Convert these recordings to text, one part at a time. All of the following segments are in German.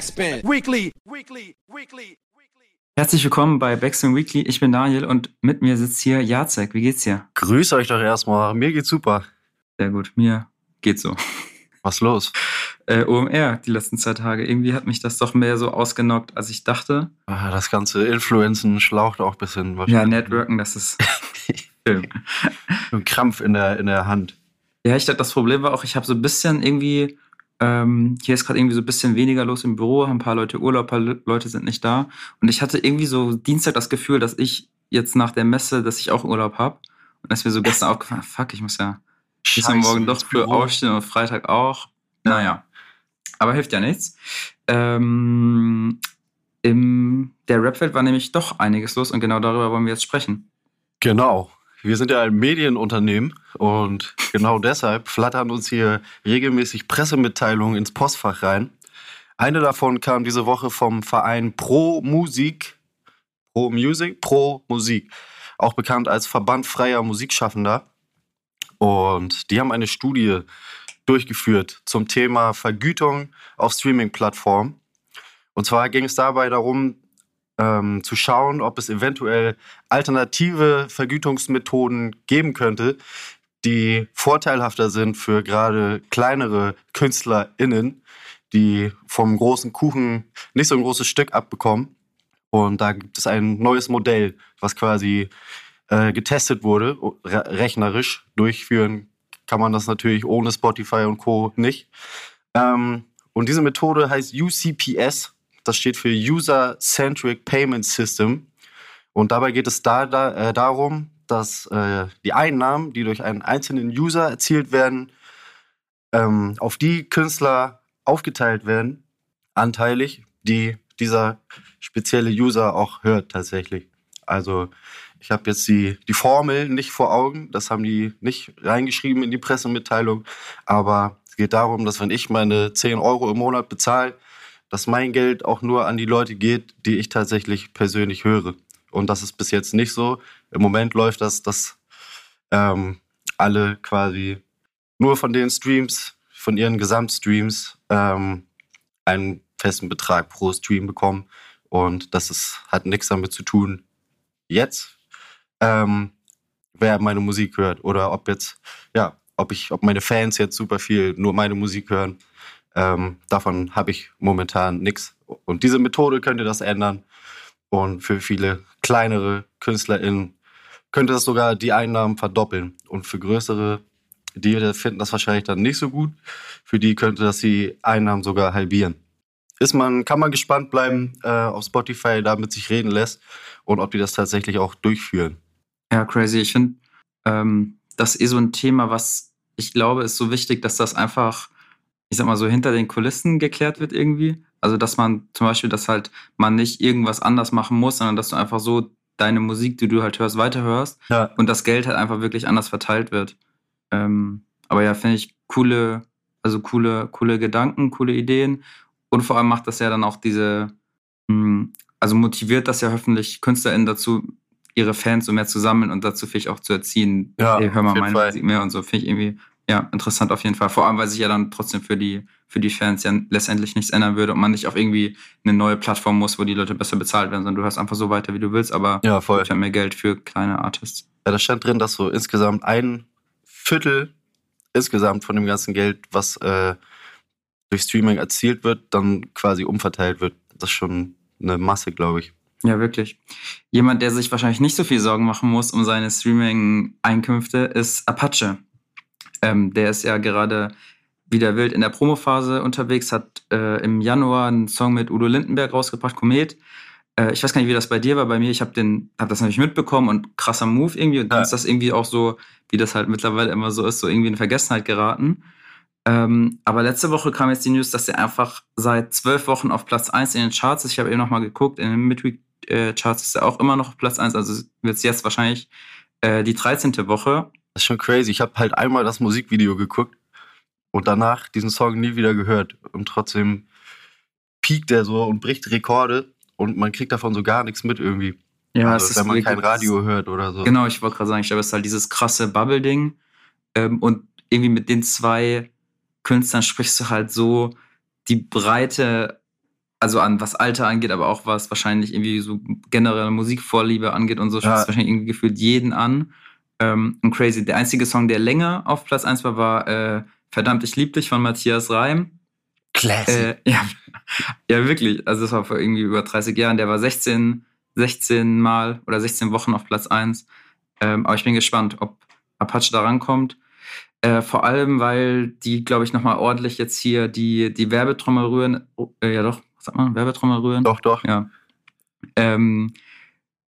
Backspin. Weekly. Weekly. Weekly. Herzlich willkommen bei Backspin Weekly. Ich bin Daniel und mit mir sitzt hier Jacek. Wie geht's dir? Grüß euch doch erstmal. Mir geht's super. Sehr gut. Mir geht's so. Was los? Äh, OMR die letzten zwei Tage. Irgendwie hat mich das doch mehr so ausgenockt, als ich dachte. Ah, das ganze Influenzen schlaucht auch ein bisschen. Ja, Networken, das ist Ein Krampf in der, in der Hand. Ja, ich dachte, das Problem war auch, ich habe so ein bisschen irgendwie ähm, hier ist gerade irgendwie so ein bisschen weniger los im Büro, ein paar Leute Urlaub, paar Leute sind nicht da. Und ich hatte irgendwie so Dienstag das Gefühl, dass ich jetzt nach der Messe, dass ich auch Urlaub habe. Und dass mir so gestern aufgefallen, fuck, ich muss ja, ich muss morgen doch früh aufstehen und Freitag auch. Naja. Aber hilft ja nichts. Ähm, Im der Rapwelt war nämlich doch einiges los und genau darüber wollen wir jetzt sprechen. Genau. Wir sind ja ein Medienunternehmen und genau deshalb flattern uns hier regelmäßig Pressemitteilungen ins Postfach rein. Eine davon kam diese Woche vom Verein Pro Musik, Pro Music, Pro Musik, auch bekannt als Verband freier Musikschaffender. Und die haben eine Studie durchgeführt zum Thema Vergütung auf Streaming-Plattformen. Und zwar ging es dabei darum, ähm, zu schauen, ob es eventuell alternative Vergütungsmethoden geben könnte, die vorteilhafter sind für gerade kleinere KünstlerInnen, die vom großen Kuchen nicht so ein großes Stück abbekommen. Und da gibt es ein neues Modell, was quasi äh, getestet wurde, rechnerisch. Durchführen kann man das natürlich ohne Spotify und Co. nicht. Ähm, und diese Methode heißt UCPS das steht für User-Centric Payment System. Und dabei geht es da, da äh, darum, dass äh, die Einnahmen, die durch einen einzelnen User erzielt werden, ähm, auf die Künstler aufgeteilt werden, anteilig, die dieser spezielle User auch hört tatsächlich. Also ich habe jetzt die, die Formel nicht vor Augen, das haben die nicht reingeschrieben in die Pressemitteilung, aber es geht darum, dass wenn ich meine 10 Euro im Monat bezahle, dass mein Geld auch nur an die Leute geht, die ich tatsächlich persönlich höre. Und das ist bis jetzt nicht so. Im Moment läuft das, dass ähm, alle quasi nur von den Streams, von ihren Gesamtstreams, ähm, einen festen Betrag pro Stream bekommen. Und das ist, hat nichts damit zu tun, jetzt, ähm, wer meine Musik hört. Oder ob jetzt, ja, ob ich, ob meine Fans jetzt super viel nur meine Musik hören ähm, davon habe ich momentan nichts. Und diese Methode könnte das ändern. Und für viele kleinere KünstlerInnen könnte das sogar die Einnahmen verdoppeln. Und für größere, die finden das wahrscheinlich dann nicht so gut. Für die könnte das die Einnahmen sogar halbieren. Ist man, kann man gespannt bleiben, äh, auf Spotify damit sich reden lässt und ob die das tatsächlich auch durchführen. Ja, crazy. Ich finde, ähm, das ist eh so ein Thema, was ich glaube, ist so wichtig, dass das einfach ich sag mal so, hinter den Kulissen geklärt wird irgendwie. Also, dass man zum Beispiel, dass halt man nicht irgendwas anders machen muss, sondern dass du einfach so deine Musik, die du halt hörst, weiterhörst ja. und das Geld halt einfach wirklich anders verteilt wird. Ähm, aber ja, finde ich coole, also coole, coole Gedanken, coole Ideen. Und vor allem macht das ja dann auch diese, hm, also motiviert das ja hoffentlich KünstlerInnen dazu, ihre Fans so mehr zu sammeln und dazu vielleicht auch zu erziehen, ja, hey, hör mal meine Fall. Musik mehr und so. Finde ich irgendwie ja, interessant auf jeden Fall. Vor allem, weil sich ja dann trotzdem für die, für die Fans ja letztendlich nichts ändern würde und man nicht auf irgendwie eine neue Plattform muss, wo die Leute besser bezahlt werden, sondern du hörst einfach so weiter, wie du willst, aber ja, voll. ja mehr Geld für kleine Artists. Ja, da stand drin, dass so insgesamt ein Viertel insgesamt von dem ganzen Geld, was äh, durch Streaming erzielt wird, dann quasi umverteilt wird. Das ist schon eine Masse, glaube ich. Ja, wirklich. Jemand, der sich wahrscheinlich nicht so viel Sorgen machen muss um seine Streaming-Einkünfte, ist Apache. Ähm, der ist ja gerade wieder wild in der Promophase unterwegs, hat äh, im Januar einen Song mit Udo Lindenberg rausgebracht, Komet. Äh, ich weiß gar nicht, wie das bei dir war. Bei mir, ich habe hab das natürlich mitbekommen und krasser Move irgendwie. Und dann ja. ist das irgendwie auch so, wie das halt mittlerweile immer so ist, so irgendwie in Vergessenheit geraten. Ähm, aber letzte Woche kam jetzt die News, dass er einfach seit zwölf Wochen auf Platz 1 in den Charts ist. Ich habe eben noch mal geguckt, in den Midweek-Charts ist er auch immer noch auf Platz 1. Also wird es jetzt wahrscheinlich äh, die 13. Woche. Das ist schon crazy. Ich habe halt einmal das Musikvideo geguckt und danach diesen Song nie wieder gehört. Und trotzdem piekt er so und bricht Rekorde und man kriegt davon so gar nichts mit irgendwie. Ja, also, wenn man kein Radio hört oder so. Genau, ich wollte gerade sagen, ich glaube, es ist halt dieses krasse Bubble-Ding. Ähm, und irgendwie mit den zwei Künstlern sprichst du halt so die Breite also an was Alter angeht, aber auch was wahrscheinlich irgendwie so generelle Musikvorliebe angeht und so, Ja. spricht wahrscheinlich irgendwie gefühlt jeden an. Ähm, und crazy. Der einzige Song, der länger auf Platz 1 war, war äh, Verdammt, ich lieb dich von Matthias Reim. Classic. Äh, ja, ja, wirklich. Also das war vor irgendwie über 30 Jahren. Der war 16, 16 Mal oder 16 Wochen auf Platz 1. Ähm, aber ich bin gespannt, ob Apache da rankommt. Äh, vor allem, weil die, glaube ich, nochmal ordentlich jetzt hier die, die Werbetrommel rühren. Oh, äh, ja doch, was sagt man? Werbetrommel rühren? doch, doch. Ja. Ähm,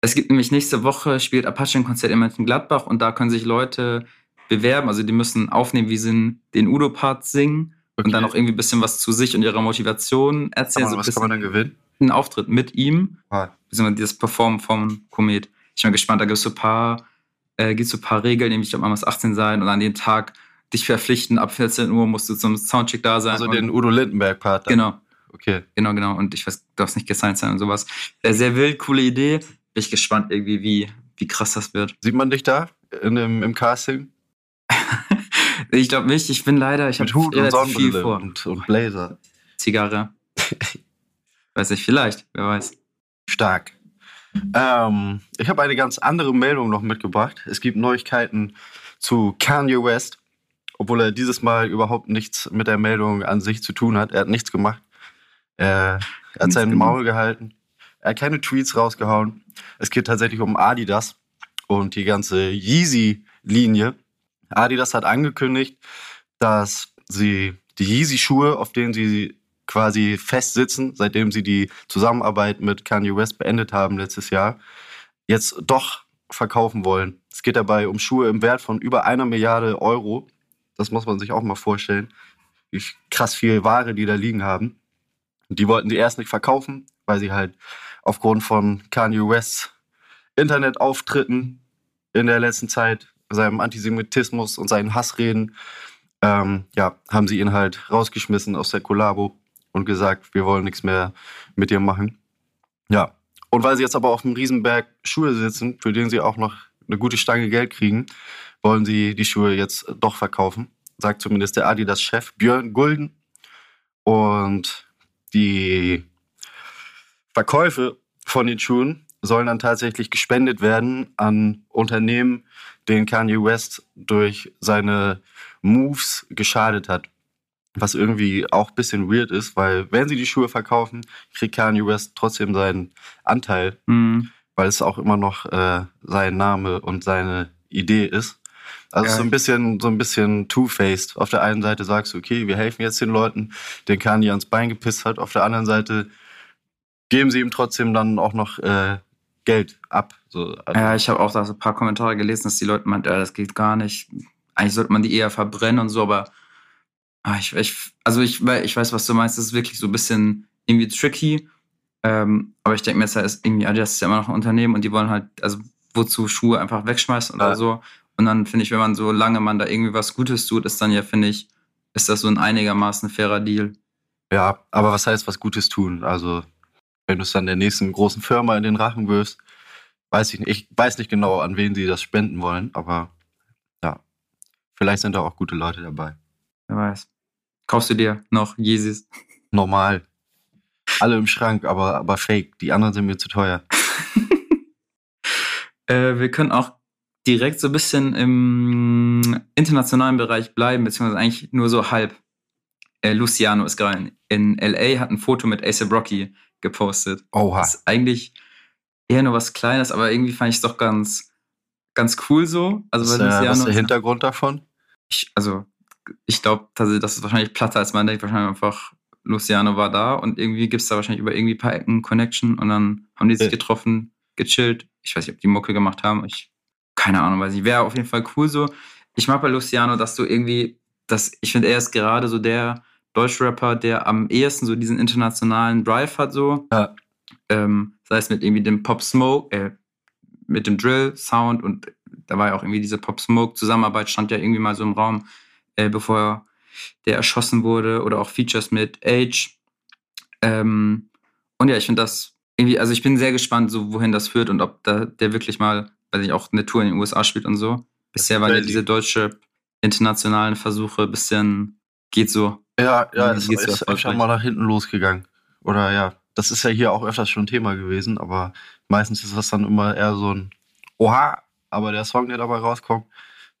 es gibt nämlich nächste Woche spielt Apache ein Konzert in Mönchengladbach und da können sich Leute bewerben. Also die müssen aufnehmen, wie sie den Udo-Part singen und dann auch irgendwie ein bisschen was zu sich und ihrer Motivation kann erzählen. man, so was kann man dann gewinnen? einen Auftritt mit ihm, Ah, beziehungsweise dieses Performen vom Komet. Ich bin gespannt, da gibt es so ein paar, äh, gibt's so ein paar Regeln, nämlich ich glaube, man muss 18 sein und an dem Tag dich verpflichten, ab 14 Uhr musst du zum Soundcheck da sein. also den Udo Lindenberg-Part. Genau, Okay. genau, genau. Und ich weiß, du darfst nicht gesigned sein und sowas. Äh, sehr wild, coole Idee. Bin ich gespannt irgendwie, wie, wie krass das wird. Sieht man dich da in dem, im Casting? Ich glaube nicht, ich bin leider, ich habe relativ viel vor. und, und Blazer. Zigarre. weiß nicht, vielleicht, wer weiß. Stark. Ähm, ich habe eine ganz andere Meldung noch mitgebracht. Es gibt Neuigkeiten zu Kanye West, obwohl er dieses Mal überhaupt nichts mit der Meldung an sich zu tun hat. Er hat nichts gemacht. Er, er hat Nichts sein gemacht. Maul gehalten. Er hat keine Tweets rausgehauen. Es geht tatsächlich um Adidas und die ganze Yeezy-Linie. Adidas hat angekündigt, dass sie die Yeezy-Schuhe, auf denen sie quasi festsitzen, seitdem sie die Zusammenarbeit mit Kanye West beendet haben letztes Jahr, jetzt doch verkaufen wollen. Es geht dabei um Schuhe im Wert von über einer Milliarde Euro. Das muss man sich auch mal vorstellen, wie krass viel Ware die da liegen haben. Die wollten die erst nicht verkaufen, weil sie halt aufgrund von Kanye Wests Internetauftritten in der letzten Zeit, seinem Antisemitismus und seinen Hassreden, ähm, ja, haben sie ihn halt rausgeschmissen aus der Kollabo und gesagt, wir wollen nichts mehr mit dir machen. Ja. Und weil sie jetzt aber auf dem Riesenberg Schuhe sitzen, für den sie auch noch eine gute Stange Geld kriegen, wollen sie die Schuhe jetzt doch verkaufen. Sagt zumindest der Adidas-Chef Björn Gulden. Und die Verkäufe von den Schuhen sollen dann tatsächlich gespendet werden an Unternehmen, denen Kanye West durch seine Moves geschadet hat. Was irgendwie auch ein bisschen weird ist, weil wenn sie die Schuhe verkaufen, kriegt Kanye West trotzdem seinen Anteil, Hm. weil es auch immer noch äh, sein Name und seine Idee ist. Also Ja. so ein bisschen, so ein bisschen two-faced. Auf der einen Seite sagst du, okay, wir helfen jetzt den Leuten, den Kanye ans Bein gepisst hat. Auf der anderen Seite geben sie ihm trotzdem dann auch noch äh, Geld ab. So, also, Ja, ich habe auch da so ein paar Kommentare gelesen, dass die Leute meinten, ja, das geht gar nicht. Eigentlich sollte man die eher verbrennen und so, aber ah, ich, ich, also ich, ich weiß, was du meinst, das ist wirklich so ein bisschen irgendwie tricky. Ähm, aber ich denke mir, es ist irgendwie, Adidas ist ja immer noch ein Unternehmen und die wollen halt, also wozu Schuhe einfach wegschmeißen oder Ja. so. Und dann finde ich, wenn man so lange man da irgendwie was Gutes tut, ist dann ja, finde ich, ist das so ein einigermaßen fairer Deal. ja, aber was heißt was Gutes tun? Also, wenn du es dann der nächsten großen Firma in den Rachen wirfst, weiß ich nicht. Ich weiß nicht genau, an wen sie das spenden wollen, aber ja, vielleicht sind da auch gute Leute dabei. Wer weiß. Kaufst du dir noch Yeezys? Normal. Alle im Schrank, aber, aber fake. Die anderen sind mir zu teuer. Äh, wir können auch direkt so ein bisschen im internationalen Bereich bleiben, beziehungsweise eigentlich nur so halb. Äh, Luciano ist gerade in, in LA, hat ein Foto mit ASAP Rocky gepostet. Oha. Das ist eigentlich eher nur was Kleines, aber irgendwie fand ich es doch ganz, ganz cool so. Also, Was, äh, was ist der ist- Hintergrund davon? ich, also ich glaube, das, das ist wahrscheinlich platter, als man denkt. Wahrscheinlich einfach, Luciano war da und irgendwie gibt es da wahrscheinlich über irgendwie ein paar Ecken Connection und dann haben die sich getroffen, gechillt. Ich weiß nicht, ob die Mucke gemacht haben. Ich, keine Ahnung, weiß nicht. Wäre auf jeden Fall cool so. Ich mag bei Luciano, dass du irgendwie, dass, ich finde, er ist gerade so der Deutschrapper, der am ehesten so diesen internationalen Drive hat, so. Ja. Ähm, sei es mit irgendwie dem Pop Smoke, äh, mit dem Drill-Sound und da war ja auch irgendwie diese Pop Smoke-Zusammenarbeit, stand ja irgendwie mal so im Raum, äh, bevor der erschossen wurde oder auch Features mit Age. Ähm, und ja, ich finde das irgendwie, also ich bin sehr gespannt, so wohin das führt und ob da der wirklich mal, weil ich auch eine Tour in den USA spielt und so. Bisher waren ja diese deutsche internationalen Versuche ein bisschen, geht so. Ja, ja, es ist erfolgreich? schon mal nach hinten losgegangen. oder ja, das ist ja hier auch öfters schon Thema gewesen, aber meistens ist das dann immer eher so ein Oha, aber der Song, der dabei rauskommt,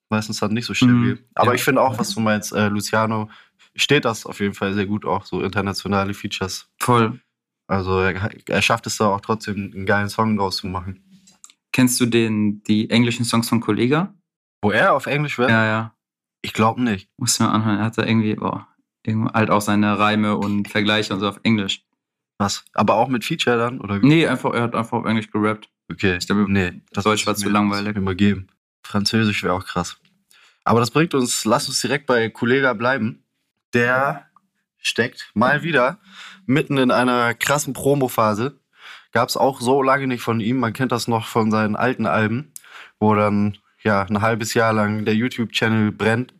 meistens dann nicht so stabil. Mhm, aber ja. ich finde auch, was du meinst, äh, Luciano, steht das auf jeden Fall sehr gut auch, so internationale Features. Voll. Also er, er schafft es da auch trotzdem, einen geilen Song draus zu machen. Kennst du den, die englischen Songs von Kollega? Wo er auf Englisch wäre? Ja, ja. Ich glaube nicht. Muss man anhören. Er hat da irgendwie, boah, irgendwie halt auch seine Reime und Vergleiche und so auf Englisch. Was? Aber auch mit Feature dann? Oder wie? Nee, einfach, er hat einfach auf Englisch gerappt. Okay. Ich glaube, nee, Deutsch war zu langweilig. mal geben. Französisch wäre auch krass. Aber das bringt uns, lass uns direkt bei Kollega bleiben. Der steckt mal wieder mitten in einer krassen Promo-Phase. Gab es auch so lange nicht von ihm. Man kennt das noch von seinen alten Alben, wo dann ja ein halbes Jahr lang der YouTube-Channel brennt,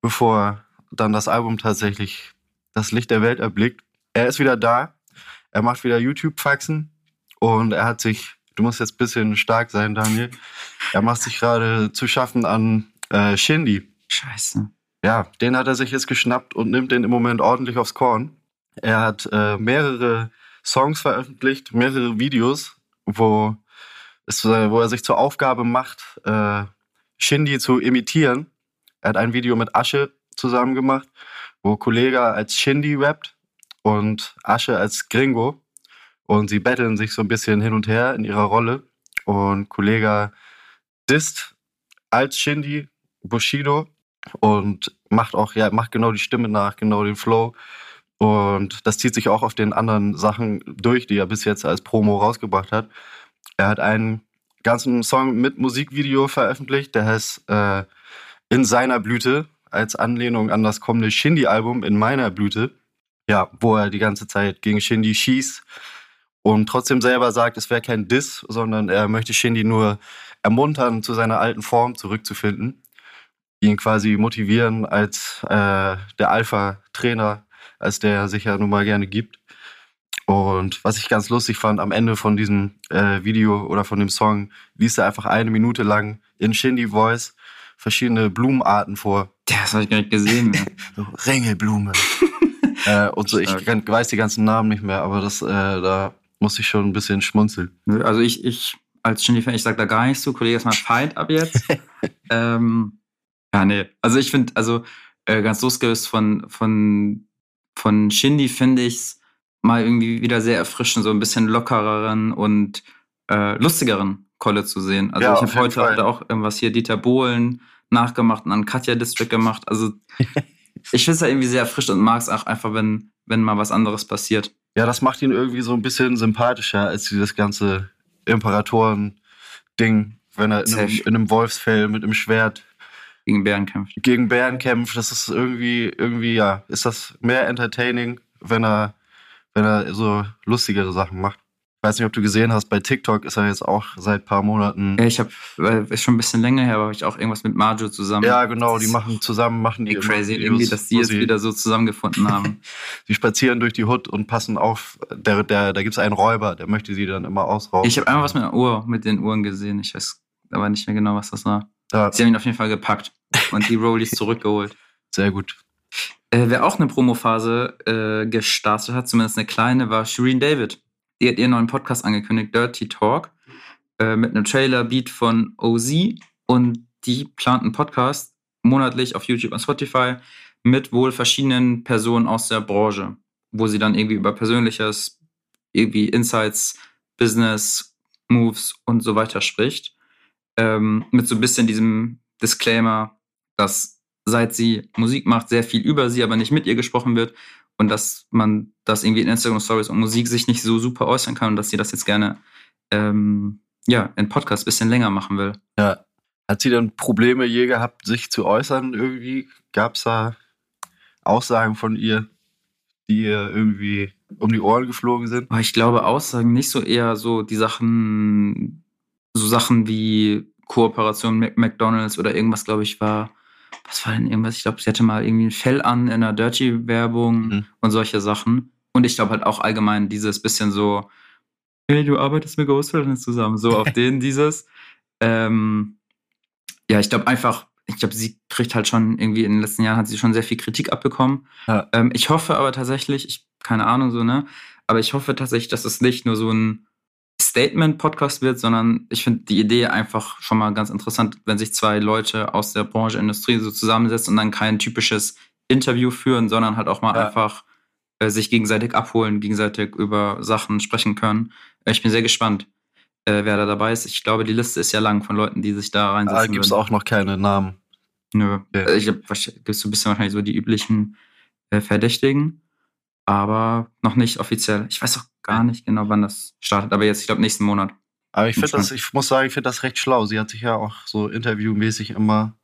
bevor dann das Album tatsächlich das Licht der Welt erblickt. Er ist wieder da. Er macht wieder YouTube-Faxen und er hat sich, du musst jetzt ein bisschen stark sein, Daniel. Er macht sich gerade zu schaffen an äh, Shindy. Scheiße. Ja, den hat er sich jetzt geschnappt und nimmt den im Moment ordentlich aufs Korn. Er hat äh, mehrere Songs veröffentlicht, mehrere Videos, wo, es, äh, wo er sich zur Aufgabe macht, äh, Shindy zu imitieren. Er hat ein Video mit Asche zusammen gemacht, wo Kollega als Shindy rappt und Asche als Gringo. Und sie betteln sich so ein bisschen hin und her in ihrer Rolle. Und Kollega disst als Shindy Bushido und macht auch, ja, macht genau die Stimme nach, genau den Flow. Und das zieht sich auch auf den anderen Sachen durch, die er bis jetzt als Promo rausgebracht hat. Er hat einen ganzen Song mit Musikvideo veröffentlicht, der heißt äh, In seiner Blüte, als Anlehnung an das kommende Shindy-Album In meiner Blüte. Ja, wo er die ganze Zeit gegen Shindy schießt und trotzdem selber sagt, es wäre kein Diss, sondern er möchte Shindy nur ermuntern, zu seiner alten Form zurückzufinden ihn quasi motivieren als äh, der Alpha-Trainer, als der er sich ja nun mal gerne gibt. Und was ich ganz lustig fand, am Ende von diesem äh, Video oder von dem Song liest er einfach eine Minute lang in Shindy Voice verschiedene Blumenarten vor. Ja, das habe ich gar nicht gesehen mehr. So Ringelblume. äh, und so, ich Stark. weiß die ganzen Namen nicht mehr, aber das, äh, da musste ich schon ein bisschen schmunzeln. Also ich, ich als Shindy-Fan, ich sag da gar nichts zu. Kollege ist mal Fight ab jetzt. ähm, ja, nee. Also ich finde, also äh, ganz losgelöst von, von, von Shindy finde ich's mal irgendwie wieder sehr erfrischend, so ein bisschen lockereren und äh, lustigeren Kolle zu sehen. Also Ja, ich habe heute Fall. auch irgendwas hier Dieter Bohlen nachgemacht und dann Katja District gemacht. Also ich finde es ja irgendwie sehr erfrischend und mag es auch einfach, wenn, wenn mal was anderes passiert. Ja, das macht ihn irgendwie so ein bisschen sympathischer als dieses ganze Imperatoren-Ding, wenn er in einem, in einem Wolfsfell mit einem Schwert Gegen Bären kämpft. gegen Bären kämpft. Das ist irgendwie, irgendwie, ja, ist das mehr entertaining, wenn er, wenn er so lustigere Sachen macht. Ich weiß nicht, ob du gesehen hast, bei TikTok ist er jetzt auch seit paar Monaten. Ja, ich habe, ist schon ein bisschen länger her, aber habe ich auch irgendwas mit Marjo zusammen. Ja, genau, die machen zusammen, machen die crazy, Videos, irgendwie, dass die jetzt sie- wieder so zusammengefunden haben. Sie spazieren durch die Hut und passen auf. Der, der, da gibt es einen Räuber, der möchte sie dann immer ausrauben. ich habe einmal was mit einer Uhr, mit den Uhren gesehen. Ich weiß aber nicht mehr genau, was das war. ja, Sie haben ihn auf jeden Fall gepackt und die Rollies zurückgeholt. sehr gut. Äh, wer auch eine Promophase äh, gestartet hat, zumindest eine kleine, war Shireen David. Die hat ihren neuen Podcast angekündigt, Dirty Talk, äh, mit einem Trailer-Beat von OZ. Und die plant einen Podcast monatlich auf YouTube und Spotify mit wohl verschiedenen Personen aus der Branche, wo sie dann irgendwie über Persönliches, irgendwie Insights, Business, Moves und so weiter spricht. Ähm, mit so ein bisschen diesem Disclaimer, dass seit sie Musik macht, sehr viel über sie, aber nicht mit ihr gesprochen wird und dass man das irgendwie in Instagram Stories und Musik sich nicht so super äußern kann und dass sie das jetzt gerne ähm, ja, in Podcast ein bisschen länger machen will. Ja. Hat sie denn Probleme je gehabt, sich zu äußern irgendwie? Gab es da Aussagen von ihr, die ihr irgendwie um die Ohren geflogen sind? Ich glaube, Aussagen nicht so eher so die Sachen, so Sachen wie Kooperation mit McDonalds oder irgendwas, glaube ich, war. Was war denn irgendwas? Ich glaube, sie hatte mal irgendwie ein Fell an in einer Dirty-Werbung Mhm. und solche Sachen. Und ich glaube halt auch allgemein dieses bisschen so, hey, du arbeitest mit Ghostwriters zusammen, so auf den dieses. Ähm, ja, ich glaube einfach, ich glaube, sie kriegt halt schon irgendwie in den letzten Jahren hat sie schon sehr viel Kritik abbekommen. Ja. Ähm, ich hoffe aber tatsächlich, ich, keine Ahnung, so, ne? Aber ich hoffe tatsächlich, dass es nicht nur so ein Statement-Podcast wird, sondern ich finde die Idee einfach schon mal ganz interessant, wenn sich zwei Leute aus der Branche, Industrie so zusammensetzen und dann kein typisches Interview führen, sondern halt auch mal Ja. einfach äh, sich gegenseitig abholen, gegenseitig über Sachen sprechen können. Äh, ich bin sehr gespannt, äh, wer da dabei ist. Ich glaube, die Liste ist ja lang von Leuten, die sich da Da reinsetzen. gibt es auch noch keine Namen. Nö. Okay. Äh, Ich glaube, gibt so ein bisschen wahrscheinlich so die üblichen äh, Verdächtigen, aber noch nicht offiziell. Ich weiß auch gar nicht genau, wann das startet, aber jetzt, ich glaube, nächsten Monat. Aber ich finde das, ich muss sagen, ich finde das recht schlau. Sie hat sich ja auch so interviewmäßig immer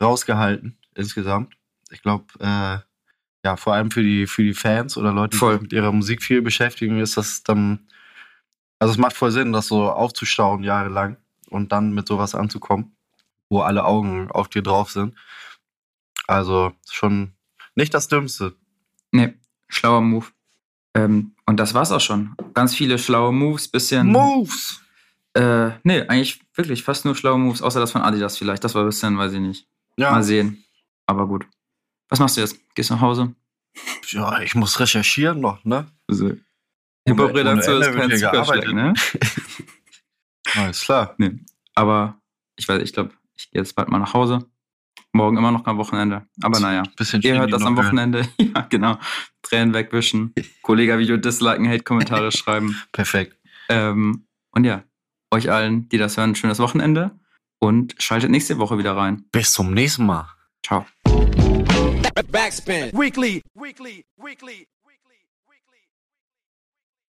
rausgehalten insgesamt. Ich glaube, äh, ja, vor allem für die, für die Fans oder Leute, die Voll. sich mit ihrer Musik viel beschäftigen, ist das dann, also es macht voll Sinn, das so aufzustauen jahrelang und dann mit sowas anzukommen, wo alle Augen auf dir drauf sind. Also schon nicht das Dümmste. Nee, schlauer Move. Ähm, und das war's auch schon. Ganz viele schlaue Moves, bisschen. Moves! Äh, nee, eigentlich wirklich fast nur schlaue Moves, außer das von Adidas vielleicht. Das war ein bisschen, weiß ich nicht. Ja, Mal sehen. Aber gut. Was machst du jetzt? Gehst du nach Hause? ja, ich muss recherchieren noch, ne? Also, Hip-Hop-Redaktion ist kein Zuckerschleck, ne? Alles klar. Nee. Aber ich weiß, ich glaube, ich gehe jetzt bald mal nach Hause. Morgen immer noch am Wochenende. Aber naja. Bisschen Ihr hört das am. Wochenende. ja, genau. Tränen wegwischen. Kollega-Video disliken, Hate-Kommentare schreiben. Perfekt. Ähm, und ja, euch allen, die das hören, ein schönes Wochenende. Und schaltet nächste Woche wieder rein. Bis zum nächsten Mal. Ciao. Backspin. Weekly. Weekly. Weekly.